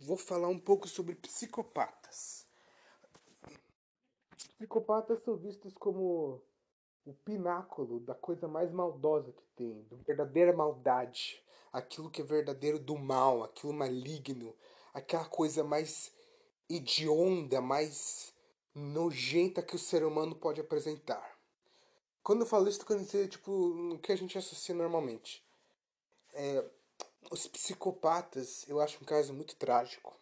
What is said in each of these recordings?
vou falar um pouco sobre psicopatas. Psicopatas são vistos como o pináculo da coisa mais maldosa que tem, da verdadeira maldade, aquilo que é verdadeiro do mal, aquilo maligno, aquela coisa mais hedionda, mais nojenta que o ser humano pode apresentar. Quando eu falo isso, tô querendo dizer, tipo, o que a gente associa normalmente. É, os psicopatas, eu acho um caso muito trágico.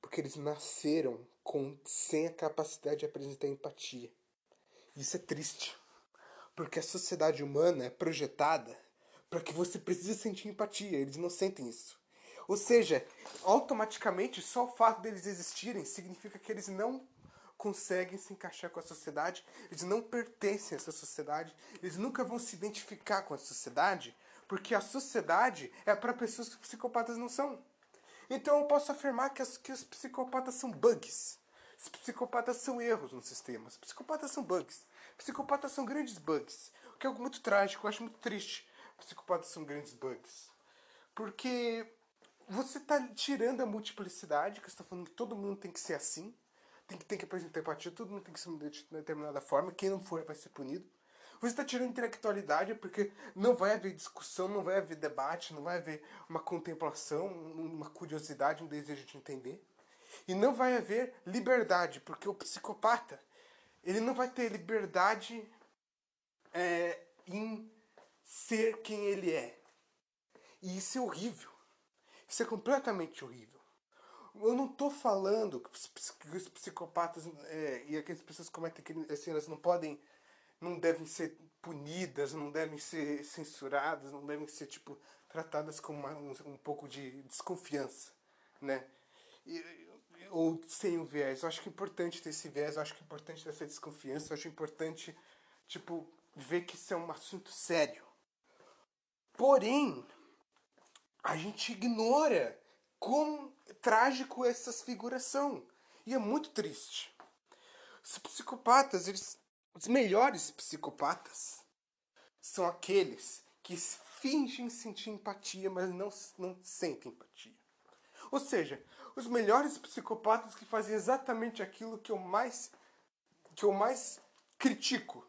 Porque eles nasceram com, sem a capacidade de apresentar empatia. Isso é triste. Porque a sociedade humana é projetada para que você precise sentir empatia. Eles não sentem isso. Ou seja, automaticamente só o fato deles existirem significa que eles não conseguem se encaixar com a sociedade, eles não pertencem a essa sociedade, eles nunca vão se identificar com a sociedade, porque a sociedade é para pessoas que psicopatas não são. Então eu posso afirmar que, as, que os psicopatas são bugs. Os psicopatas são erros no sistema. Os psicopatas são bugs. Psicopatas são grandes bugs. O que é algo muito trágico, eu acho muito triste. Psicopatas são grandes bugs. Porque você está tirando a multiplicidade, que você está falando que todo mundo tem que ser assim, tem que, tem que apresentar empatia, todo mundo tem que ser de determinada forma, quem não for vai ser punido. Você está tirando intelectualidade porque não vai haver discussão, não vai haver debate, não vai haver uma contemplação, uma curiosidade, um desejo de entender. E não vai haver liberdade, porque o psicopata ele não vai ter liberdade é, em ser quem ele é. E isso é horrível. Isso é completamente horrível. Eu não estou falando que os psicopatas é, e aquelas pessoas que cometem crimes, assim, elas não podem não devem ser punidas, não devem ser censuradas, não devem ser tipo tratadas com uma, um, um, pouco de desconfiança, né? E, ou sem o viés. Eu acho que é importante ter esse viés, eu acho que é importante ter essa desconfiança, eu acho importante tipo ver que isso é um assunto sério. Porém, a gente ignora quão trágico essas figuras são. E é muito triste. Os psicopatas, eles os melhores psicopatas são aqueles que fingem sentir empatia, mas não, não sentem empatia. Ou seja, os melhores psicopatas que fazem exatamente aquilo que eu mais que eu mais critico,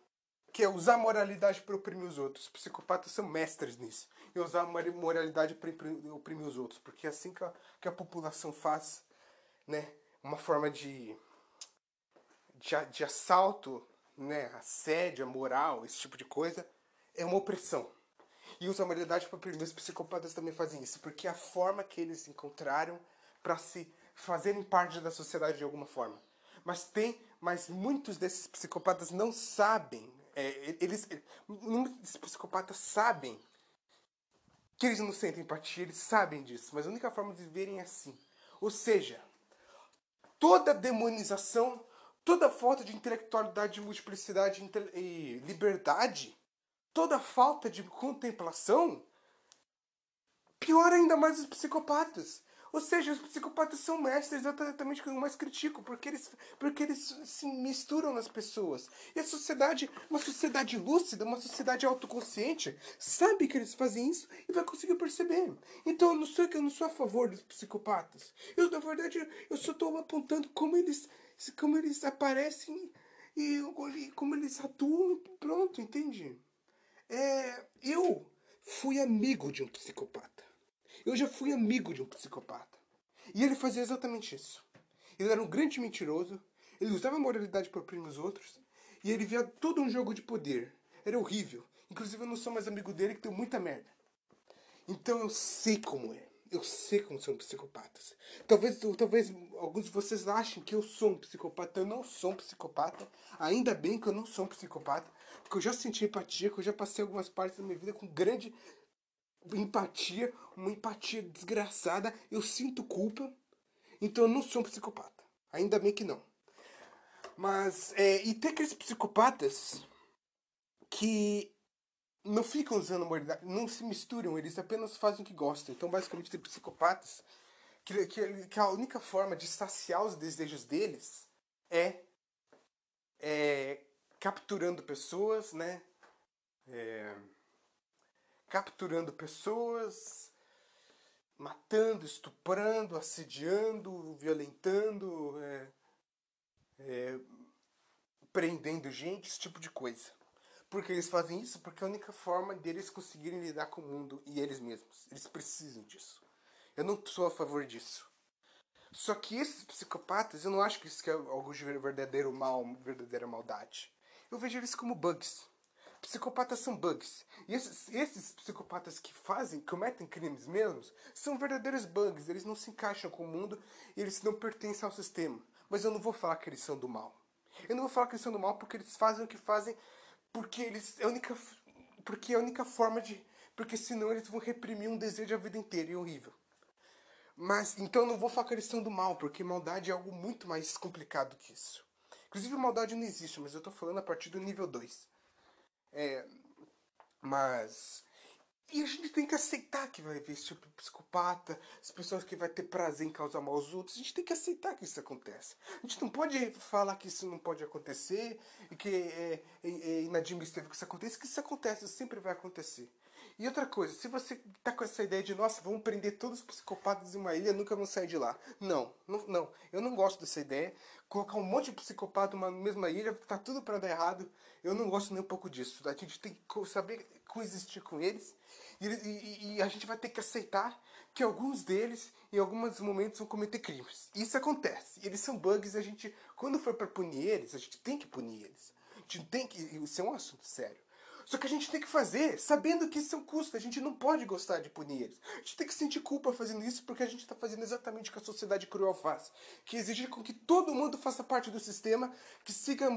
que é usar moralidade para oprimir os outros. Os psicopatas são mestres nisso. E usar moralidade para oprimir os outros, porque é assim que a, que a população faz, né, uma forma de de, de assalto né, assédio, moral, esse tipo de coisa, é uma opressão. E os humanidade para oprimir os psicopatas também fazem isso, porque é a forma que eles encontraram para se fazerem parte da sociedade de alguma forma. Mas tem, mas muitos desses psicopatas não sabem, é, eles, muitos desses psicopatas sabem que eles não sentem empatia, eles sabem disso, mas a única forma de viverem é assim. Ou seja, toda demonização toda falta de intelectualidade, multiplicidade e liberdade, toda falta de contemplação, piora ainda mais os psicopatas. Ou seja, os psicopatas são mestres exatamente que eu mais critico, porque eles, porque eles se misturam nas pessoas. E a sociedade, uma sociedade lúcida, uma sociedade autoconsciente, sabe que eles fazem isso e vai conseguir perceber. Então eu não sou, eu não sou a favor dos psicopatas. Eu, na verdade, eu só estou apontando como eles como eles aparecem e como eles atuam pronto, entende? É, eu fui amigo de um psicopata. Eu já fui amigo de um psicopata. E ele fazia exatamente isso. Ele era um grande mentiroso, ele usava a moralidade para oprimir os outros, e ele via todo um jogo de poder. Era horrível. Inclusive eu não sou mais amigo dele que tem muita merda. Então eu sei como é. Eu sei como são psicopatas. Talvez, talvez alguns de vocês achem que eu sou um psicopata. Eu não sou um psicopata. Ainda bem que eu não sou um psicopata. Porque eu já senti empatia, que eu já passei algumas partes da minha vida com grande empatia, uma empatia desgraçada. Eu sinto culpa. Então eu não sou um psicopata. Ainda bem que não. Mas, é, e tem aqueles psicopatas que não ficam usando moralidade, não se misturam, eles apenas fazem o que gostam. Então, basicamente, tem psicopatas que, que, que a única forma de saciar os desejos deles é, é capturando pessoas, né? É, capturando pessoas, matando, estuprando, assediando, violentando, é, é, prendendo gente, esse tipo de coisa. Porque eles fazem isso porque é a única forma deles conseguirem lidar com o mundo e eles mesmos. Eles precisam disso. Eu não sou a favor disso. Só que esses psicopatas, eu não acho que isso é algo de verdadeiro mal, verdadeira maldade. Eu vejo eles como bugs. Psicopatas são bugs. E esses, esses psicopatas que fazem, cometem crimes mesmos, são verdadeiros bugs. Eles não se encaixam com o mundo eles não pertencem ao sistema. Mas eu não vou falar que eles são do mal. Eu não vou falar que eles são do mal porque eles fazem o que fazem porque eles é a única porque é a única forma de porque senão eles vão reprimir um desejo a vida inteira e é horrível. Mas então não vou falar que eles são do mal, porque maldade é algo muito mais complicado que isso. Inclusive maldade não existe, mas eu tô falando a partir do nível 2. É, mas e a gente tem que aceitar que vai haver esse tipo de psicopata, as pessoas que vai ter prazer em causar mal aos outros. A gente tem que aceitar que isso acontece. A gente não pode falar que isso não pode acontecer e que é, é, é inadmissível que isso aconteça, que isso acontece, sempre vai acontecer. E outra coisa, se você tá com essa ideia de, nossa, vamos prender todos os psicopatas em uma ilha, nunca vão sair de lá. Não, não, não. Eu não gosto dessa ideia. Colocar um monte de psicopata numa mesma ilha, tá tudo para dar errado. Eu não gosto nem um pouco disso. A gente tem que saber coexistir com eles. E, e, e a gente vai ter que aceitar que alguns deles, em alguns momentos, vão cometer crimes. Isso acontece. Eles são bugs e a gente, quando for para punir eles, a gente tem que punir eles. A gente tem que. Isso é um assunto sério. Só que a gente tem que fazer sabendo que isso é um custo. A gente não pode gostar de punir eles. A gente tem que sentir culpa fazendo isso porque a gente está fazendo exatamente o que a sociedade cruel faz. Que exige com que todo mundo faça parte do sistema, que siga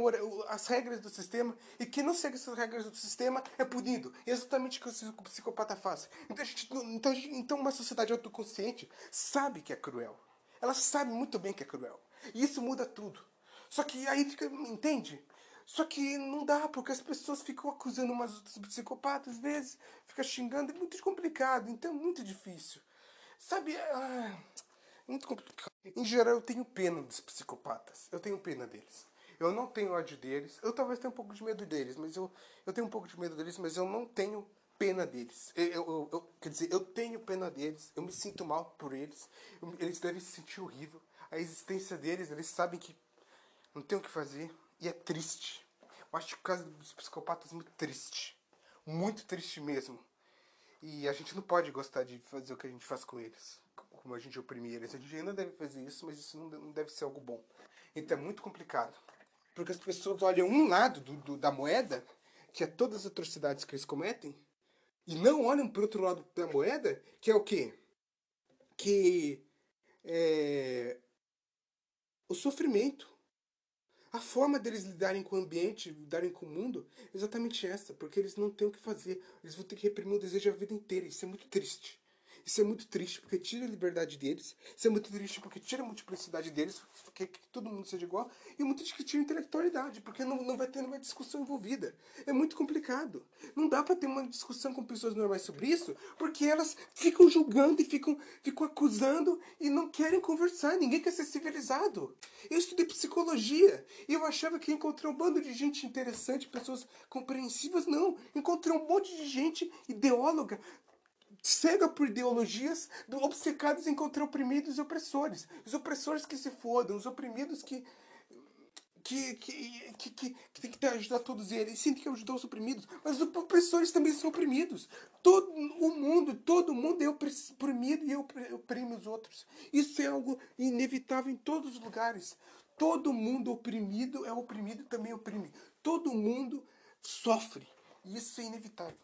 as regras do sistema e que não segue essas regras do sistema é punido. É exatamente o que o psicopata faz. Então, gente, então, então uma sociedade autoconsciente sabe que é cruel. Ela sabe muito bem que é cruel. E isso muda tudo. Só que aí fica, entende? Só que não dá, porque as pessoas ficam acusando umas outras psicopatas, às vezes, fica xingando, é muito complicado, então é muito difícil. Sabe, ah, muito complicado. Em geral, eu tenho pena dos psicopatas, eu tenho pena deles. Eu não tenho ódio deles, eu talvez tenha um pouco de medo deles, mas eu, eu tenho um pouco de medo deles, mas eu não tenho pena deles. Eu, eu, eu, quer dizer, eu tenho pena deles, eu me sinto mal por eles, eles devem se sentir horrível. A existência deles, eles sabem que não tem o que fazer, e é triste. Eu acho que o caso dos psicopatas é muito triste. Muito triste mesmo. E a gente não pode gostar de fazer o que a gente faz com eles. Como a gente oprimir eles. A gente ainda deve fazer isso, mas isso não deve ser algo bom. Então é muito complicado. Porque as pessoas olham um lado do, do da moeda, que é todas as atrocidades que eles cometem, e não olham para o outro lado da moeda, que é o quê? Que é o sofrimento. A forma deles lidarem com o ambiente, lidarem com o mundo, é exatamente essa, porque eles não têm o que fazer. Eles vão ter que reprimir o desejo a vida inteira. Isso é muito triste. Isso é muito triste porque tira a liberdade deles. Isso é muito triste porque tira a multiplicidade deles, porque que todo mundo seja igual. E muito triste que tira a intelectualidade, porque não, não vai ter uma discussão envolvida. É muito complicado. Não dá para ter uma discussão com pessoas normais sobre isso, porque elas ficam julgando e ficam, ficam acusando e não querem conversar. Ninguém quer ser civilizado. Eu estudei psicologia e eu achava que encontrei um bando de gente interessante, pessoas compreensivas. Não. Encontrei um monte de gente ideóloga, cega por ideologias obcecados em contra oprimidos e opressores. Os opressores que se fodam, os oprimidos que que, que, que, que, tem que ajudar todos eles. Sim, tem que ajudar os oprimidos. Mas os opressores também são oprimidos. Todo o mundo, todo mundo é oprimido e oprime os outros. Isso é algo inevitável em todos os lugares. Todo mundo oprimido é oprimido também oprime. Todo mundo sofre. Isso é inevitável.